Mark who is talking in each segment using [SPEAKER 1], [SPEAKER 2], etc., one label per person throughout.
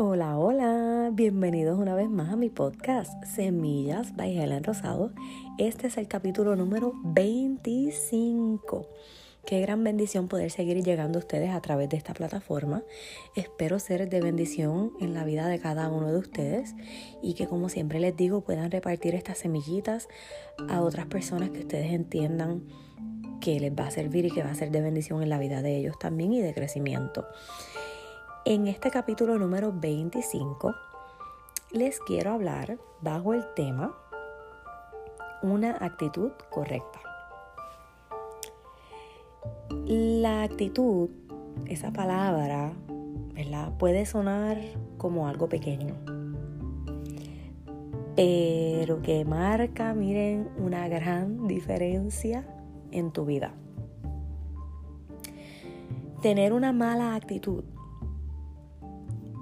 [SPEAKER 1] Hola, hola, bienvenidos una vez más a mi podcast Semillas by Helen Rosado. Este es el capítulo número 25. Qué gran bendición poder seguir llegando a ustedes a través de esta plataforma. Espero ser de bendición en la vida de cada uno de ustedes y que como siempre les digo puedan repartir estas semillitas a otras personas que ustedes entiendan que les va a servir y que va a ser de bendición en la vida de ellos también y de crecimiento. En este capítulo número 25 les quiero hablar bajo el tema una actitud correcta. La actitud, esa palabra, ¿verdad? Puede sonar como algo pequeño, pero que marca, miren, una gran diferencia en tu vida. Tener una mala actitud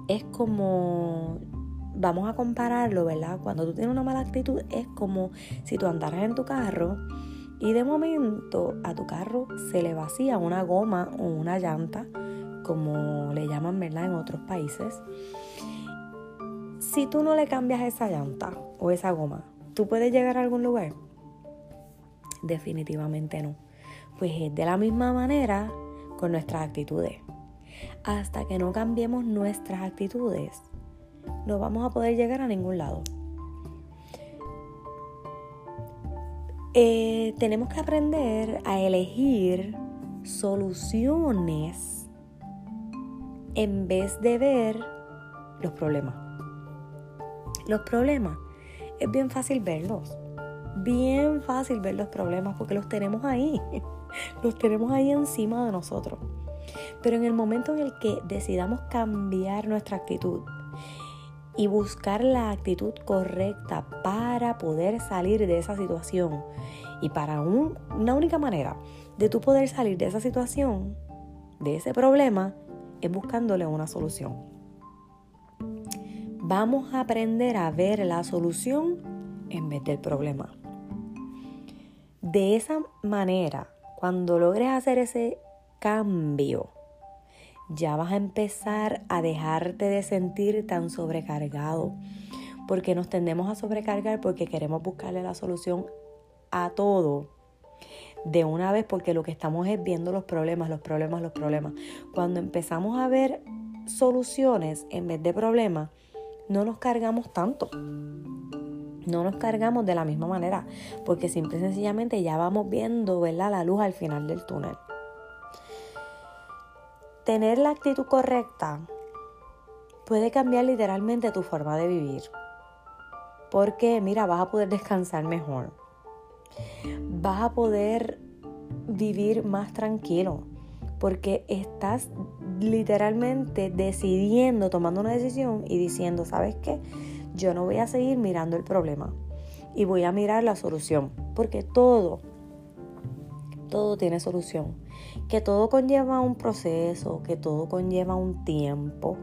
[SPEAKER 1] es como, vamos a compararlo, ¿verdad? Cuando tú tienes una mala actitud es como si tú andaras en tu carro y de momento a tu carro se le vacía una goma o una llanta, como le llaman, ¿verdad? En otros países. Si tú no le cambias esa llanta o esa goma, ¿tú puedes llegar a algún lugar? Definitivamente no. Pues es de la misma manera con nuestras actitudes. Hasta que no cambiemos nuestras actitudes, no vamos a poder llegar a ningún lado. Eh, tenemos que aprender a elegir soluciones en vez de ver los problemas. Los problemas es bien fácil verlos. Bien fácil ver los problemas porque los tenemos ahí. Los tenemos ahí encima de nosotros. Pero en el momento en el que decidamos cambiar nuestra actitud y buscar la actitud correcta para poder salir de esa situación. Y para una única manera de tú poder salir de esa situación, de ese problema, es buscándole una solución. Vamos a aprender a ver la solución en vez del problema. De esa manera, cuando logres hacer ese cambio, ya vas a empezar a dejarte de sentir tan sobrecargado. Porque nos tendemos a sobrecargar porque queremos buscarle la solución a todo de una vez porque lo que estamos es viendo los problemas, los problemas, los problemas. Cuando empezamos a ver soluciones en vez de problemas, no nos cargamos tanto. No nos cargamos de la misma manera, porque simple y sencillamente ya vamos viendo, ¿verdad? La luz al final del túnel tener la actitud correcta puede cambiar literalmente tu forma de vivir. Porque, mira, vas a poder descansar mejor. Vas a poder vivir más tranquilo. Porque estás literalmente decidiendo, tomando una decisión y diciendo, ¿sabes qué? Yo no voy a seguir mirando el problema. Y voy a mirar la solución. Porque todo, todo tiene solución que todo conlleva un proceso, que todo conlleva un tiempo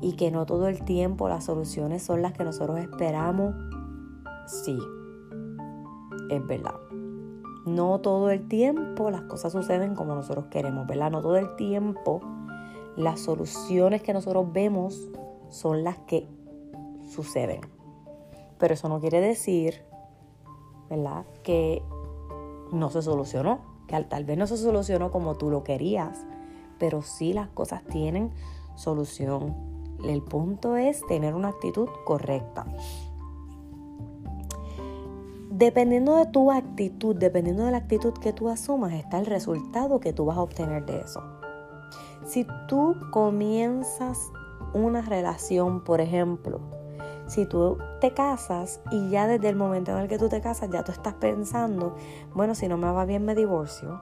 [SPEAKER 1] y que no todo el tiempo las soluciones son las que nosotros esperamos. Sí, es verdad. No todo el tiempo las cosas suceden como nosotros queremos, ¿verdad? No todo el tiempo las soluciones que nosotros vemos son las que suceden. Pero eso no quiere decir, ¿verdad? Que no se solucionó que tal vez no se solucionó como tú lo querías, pero sí las cosas tienen solución. El punto es tener una actitud correcta. Dependiendo de tu actitud, dependiendo de la actitud que tú asumas, está el resultado que tú vas a obtener de eso. Si tú comienzas una relación, por ejemplo, si tú te casas y ya desde el momento en el que tú te casas ya tú estás pensando, bueno, si no me va bien me divorcio,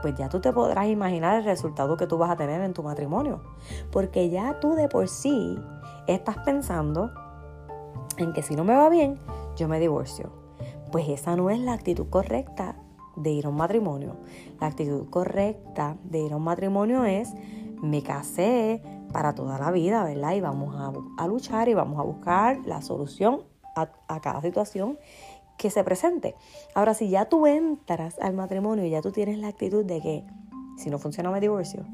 [SPEAKER 1] pues ya tú te podrás imaginar el resultado que tú vas a tener en tu matrimonio. Porque ya tú de por sí estás pensando en que si no me va bien, yo me divorcio. Pues esa no es la actitud correcta de ir a un matrimonio. La actitud correcta de ir a un matrimonio es, me casé, para toda la vida, ¿verdad? Y vamos a, luchar y vamos a buscar la solución a, cada situación que se presente. Ahora, si ya tú entras al matrimonio y ya tú tienes la actitud de que si no funciona me divorcio,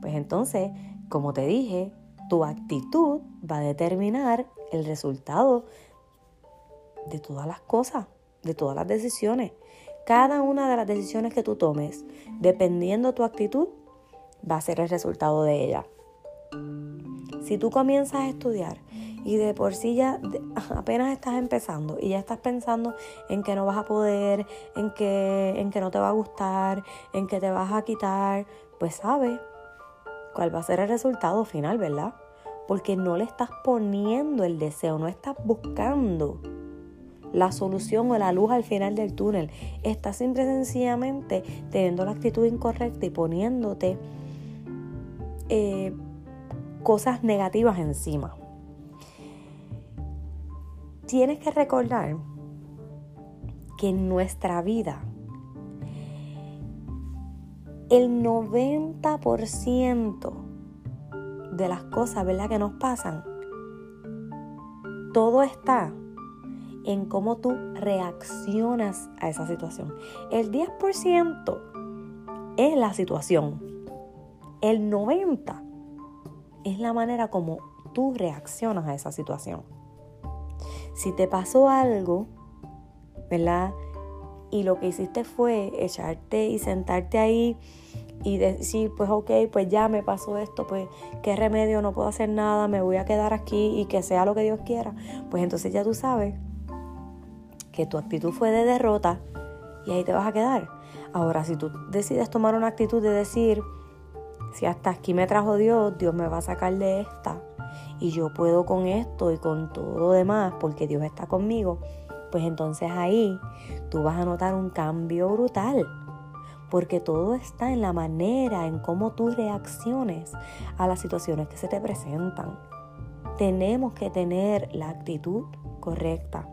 [SPEAKER 1] pues entonces, como te dije, tu actitud va a determinar el resultado de todas las cosas, de todas las decisiones. Cada una de las decisiones que tú tomes, dependiendo de tu actitud, va a ser el resultado de ella. Si tú comienzas a estudiar y de por sí ya apenas estás empezando y ya estás pensando en que no vas a poder, en que, en que no te va a gustar, en que te vas a quitar, pues sabes cuál va a ser el resultado final, ¿verdad? Porque no le estás poniendo el deseo, no estás buscando la solución o la luz al final del túnel. Estás simple y sencillamente teniendo la actitud incorrecta y poniéndote eh, cosas negativas encima. Tienes que recordar que en nuestra vida el 90% de las cosas ¿verdad? que nos pasan, todo está en cómo tú reaccionas a esa situación. El 10% es la situación. El 90% es la manera como tú reaccionas a esa situación. Si te pasó algo, ¿verdad? Y lo que hiciste fue echarte y sentarte ahí y decir, pues ok, pues ya me pasó esto, pues qué remedio, no puedo hacer nada, me voy a quedar aquí y que sea lo que Dios quiera, pues entonces ya tú sabes que tu actitud fue de derrota y ahí te vas a quedar. Ahora, si tú decides tomar una actitud de decir, si hasta aquí me trajo Dios, Dios me va a sacar de esta y yo puedo con esto y con todo lo demás porque Dios está conmigo, pues entonces ahí tú vas a notar un cambio brutal. Porque todo está en la manera, en cómo tú reacciones a las situaciones que se te presentan. Tenemos que tener la actitud correcta.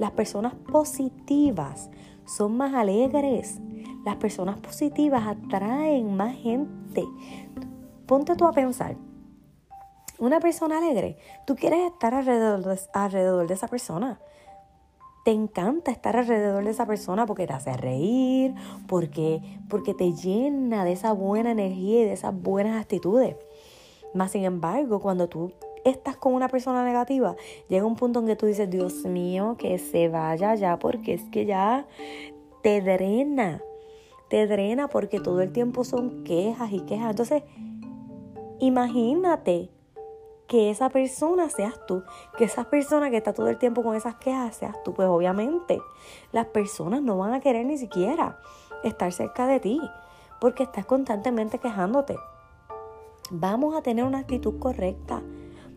[SPEAKER 1] Las personas positivas son más alegres, las personas positivas atraen más gente. Ponte tú a pensar. Una persona alegre, tú quieres estar alrededor de, esa persona. Te encanta estar alrededor de esa persona porque te hace reír, porque, porque te llena de esa buena energía y de esas buenas actitudes. Más sin embargo, cuando tú estás con una persona negativa, llega un punto en que tú dices, Dios mío, que se vaya ya, porque es que ya te drena te drena porque todo el tiempo son quejas y quejas. Entonces, imagínate que esa persona seas tú, que esa persona que está todo el tiempo con esas quejas seas tú. Pues obviamente las personas no van a querer ni siquiera estar cerca de ti porque estás constantemente quejándote. Vamos a tener una actitud correcta.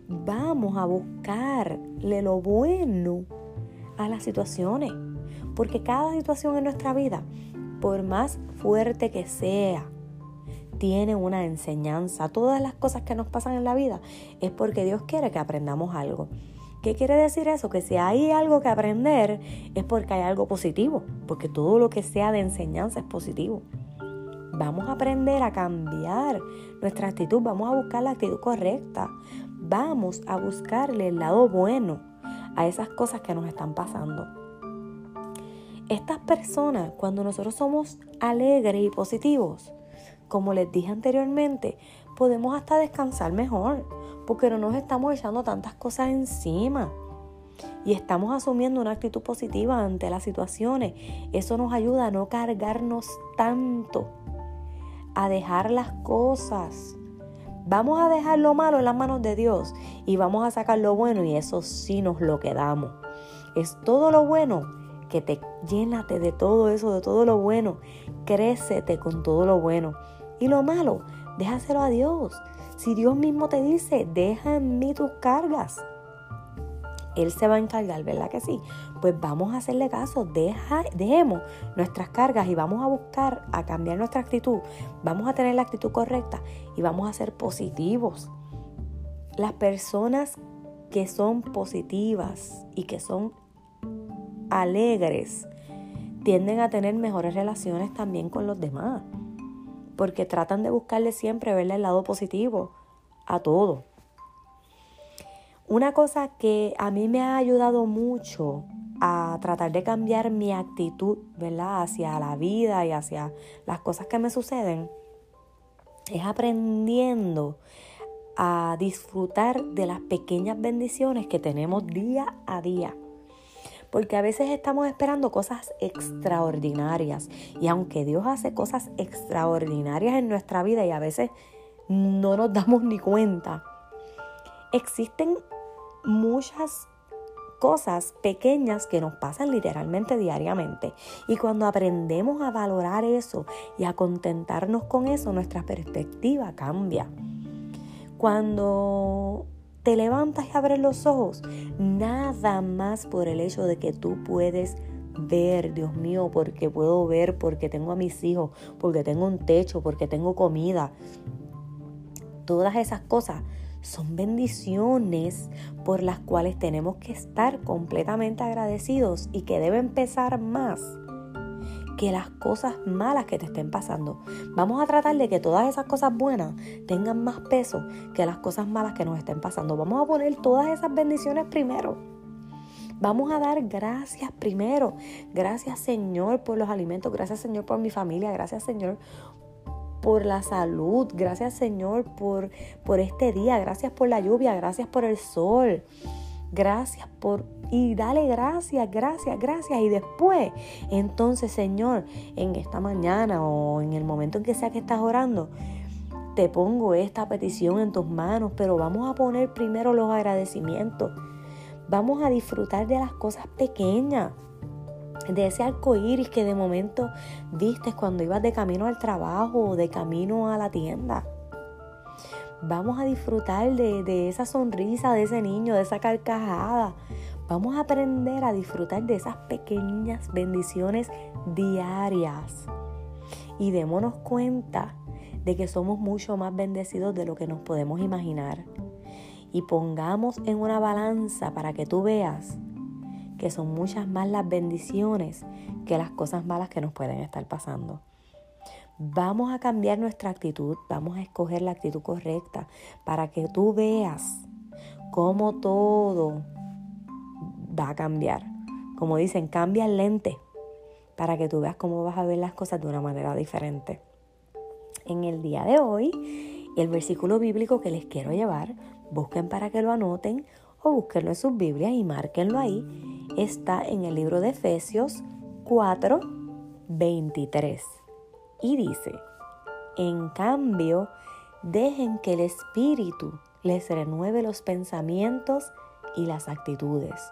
[SPEAKER 1] Vamos a buscarle lo bueno a las situaciones. Porque cada situación en nuestra vida por más fuerte que sea, tiene una enseñanza. Todas las cosas que nos pasan en la vida es porque Dios quiere que aprendamos algo. ¿Qué quiere decir eso? Que si hay algo que aprender es porque hay algo positivo, porque todo lo que sea de enseñanza es positivo. Vamos a aprender a cambiar nuestra actitud, vamos a buscar la actitud correcta, vamos a buscarle el lado bueno a esas cosas que nos están pasando. Estas personas, cuando nosotros somos alegres y positivos, como les dije anteriormente, podemos hasta descansar mejor, porque no nos estamos echando tantas cosas encima y estamos asumiendo una actitud positiva ante las situaciones. Eso nos ayuda a no cargarnos tanto, a dejar las cosas. Vamos a dejar lo malo en las manos de Dios y vamos a sacar lo bueno y eso sí nos lo quedamos. Es todo lo bueno que te llénate de todo eso, de todo lo bueno, crécete con todo lo bueno. Y lo malo, déjaselo a Dios. Si Dios mismo te dice, deja en mí tus cargas, Él se va a encargar, ¿verdad que sí? Pues vamos a hacerle caso, Deja, dejemos nuestras cargas y vamos a buscar a cambiar nuestra actitud. Vamos a tener la actitud correcta y vamos a ser positivos. Las personas que son positivas y que son alegres tienden a tener mejores relaciones también con los demás, porque tratan de buscarle siempre verle el lado positivo a todo. Una cosa que a mí me ha ayudado mucho a tratar de cambiar mi actitud, ¿verdad? Hacia la vida y hacia las cosas que me suceden, es aprendiendo a disfrutar de las pequeñas bendiciones que tenemos día a día. Porque a veces estamos esperando cosas extraordinarias. Y aunque Dios hace cosas extraordinarias en nuestra vida y a veces no nos damos ni cuenta, existen muchas cosas pequeñas que nos pasan literalmente diariamente. Y cuando aprendemos a valorar eso y a contentarnos con eso, nuestra perspectiva cambia. Cuando te levantas y abres los ojos, nada más por el hecho de que tú puedes ver, Dios mío, porque puedo ver, porque tengo a mis hijos, porque tengo un techo, porque tengo comida. Todas esas cosas son bendiciones por las cuales tenemos que estar completamente agradecidos y que deben pesar más que las cosas malas que te estén pasando. Vamos a tratar de que todas esas cosas buenas tengan más peso que las cosas malas que nos estén pasando. Vamos a poner todas esas bendiciones primero. Vamos a dar gracias primero. Gracias Señor por los alimentos. Gracias Señor por mi familia. Gracias Señor por la salud. Gracias Señor por, por este día. Gracias por la lluvia. Gracias por el sol. Gracias por y dale gracias, gracias, gracias. Y después, entonces, Señor, en esta mañana o en el momento en que sea que estás orando, te pongo esta petición en tus manos, pero vamos a poner primero los agradecimientos. Vamos a disfrutar de las cosas pequeñas, de ese arco iris que de momento viste cuando ibas de camino al trabajo o de camino a la tienda. Vamos a disfrutar de, de esa sonrisa de ese niño, de esa carcajada. Vamos a aprender a disfrutar de esas pequeñas bendiciones diarias. Y démonos cuenta de que somos mucho más bendecidos de lo que nos podemos imaginar. Y pongamos en una balanza para que tú veas que son muchas más las bendiciones que las cosas malas que nos pueden estar pasando. Vamos a cambiar nuestra actitud, vamos a escoger la actitud correcta para que tú veas cómo todo va a cambiar. Como dicen, cambia el lente para que tú veas cómo vas a ver las cosas de una manera diferente. En el día de hoy, el versículo bíblico que les quiero llevar, busquen para que lo anoten o búsquenlo en sus Biblias y márquenlo ahí, está en el libro de Efesios 4, 23. Y dice, en cambio, dejen que el Espíritu les renueve los pensamientos y las actitudes.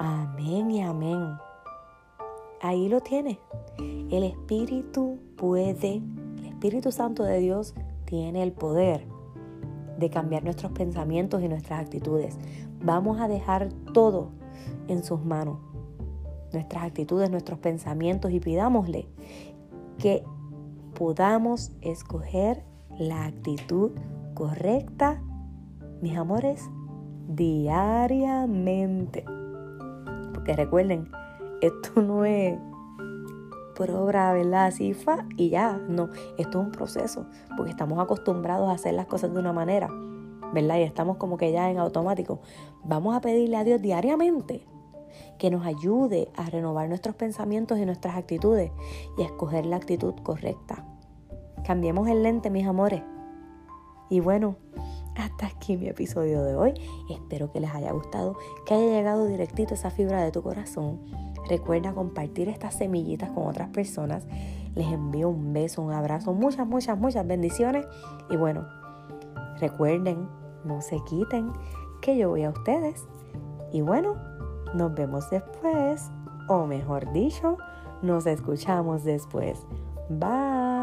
[SPEAKER 1] Amén y amén. Ahí lo tiene. El Espíritu puede, el Espíritu Santo de Dios tiene el poder de cambiar nuestros pensamientos y nuestras actitudes. Vamos a dejar todo en sus manos. Nuestras actitudes, nuestros pensamientos y pidámosle que podamos escoger la actitud correcta, mis amores, diariamente. Que recuerden, esto no es por obra, ¿verdad? Así fa y ya. No, esto es un proceso, porque estamos acostumbrados a hacer las cosas de una manera, ¿verdad? Y estamos como que ya en automático. Vamos a pedirle a Dios diariamente que nos ayude a renovar nuestros pensamientos y nuestras actitudes y a escoger la actitud correcta. Cambiemos el lente, mis amores. Y bueno, hasta aquí mi episodio de hoy. Espero que les haya gustado, que haya llegado directito esa fibra de tu corazón. Recuerda compartir estas semillitas con otras personas. Les envío un beso, un abrazo, muchas, muchas, muchas bendiciones. Y bueno, recuerden, no se quiten, que yo voy a ustedes. Y bueno, nos vemos después, o mejor dicho, nos escuchamos después. Bye.